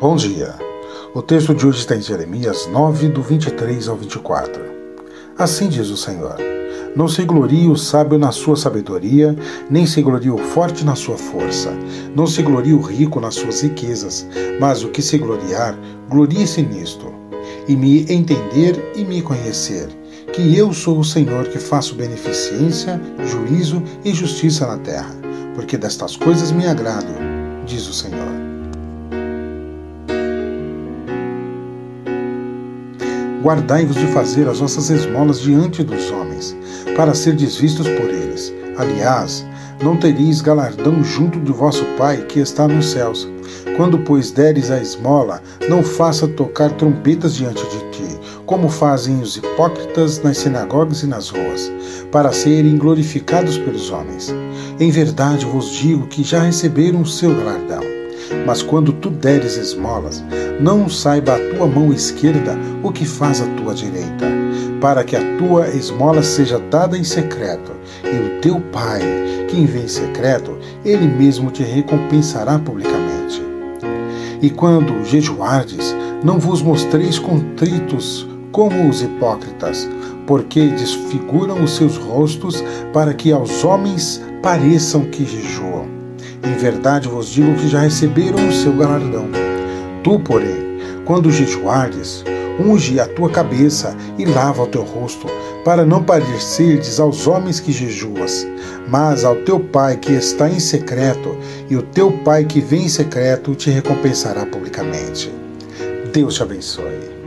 Bom dia. O texto de hoje está em Jeremias 9, do 23 ao 24. Assim diz o Senhor: Não se glorie o sábio na sua sabedoria, nem se glorie o forte na sua força, não se glorie o rico nas suas riquezas, mas o que se gloriar, glorie-se nisto, e me entender e me conhecer, que eu sou o Senhor que faço beneficência, juízo e justiça na terra, porque destas coisas me agrado, diz o Senhor. Guardai-vos de fazer as vossas esmolas diante dos homens, para ser desvistos por eles. Aliás, não tereis galardão junto de vosso Pai que está nos céus. Quando, pois, deres a esmola, não faça tocar trombetas diante de ti, como fazem os hipócritas nas sinagogas e nas ruas, para serem glorificados pelos homens. Em verdade vos digo que já receberam o seu galardão. Mas quando tu deres esmolas, não saiba a tua mão esquerda o que faz a tua direita, para que a tua esmola seja dada em secreto, e o teu Pai, que vê em secreto, ele mesmo te recompensará publicamente. E quando jejuardes, não vos mostreis contritos como os hipócritas, porque desfiguram os seus rostos para que aos homens pareçam que jejuam. Em verdade vos digo que já receberam o seu galardão. Tu, porém, quando jejuares, unge a tua cabeça e lava o teu rosto, para não parecerdes aos homens que jejuas, mas ao teu Pai que está em secreto, e o teu Pai que vem em secreto te recompensará publicamente. Deus te abençoe.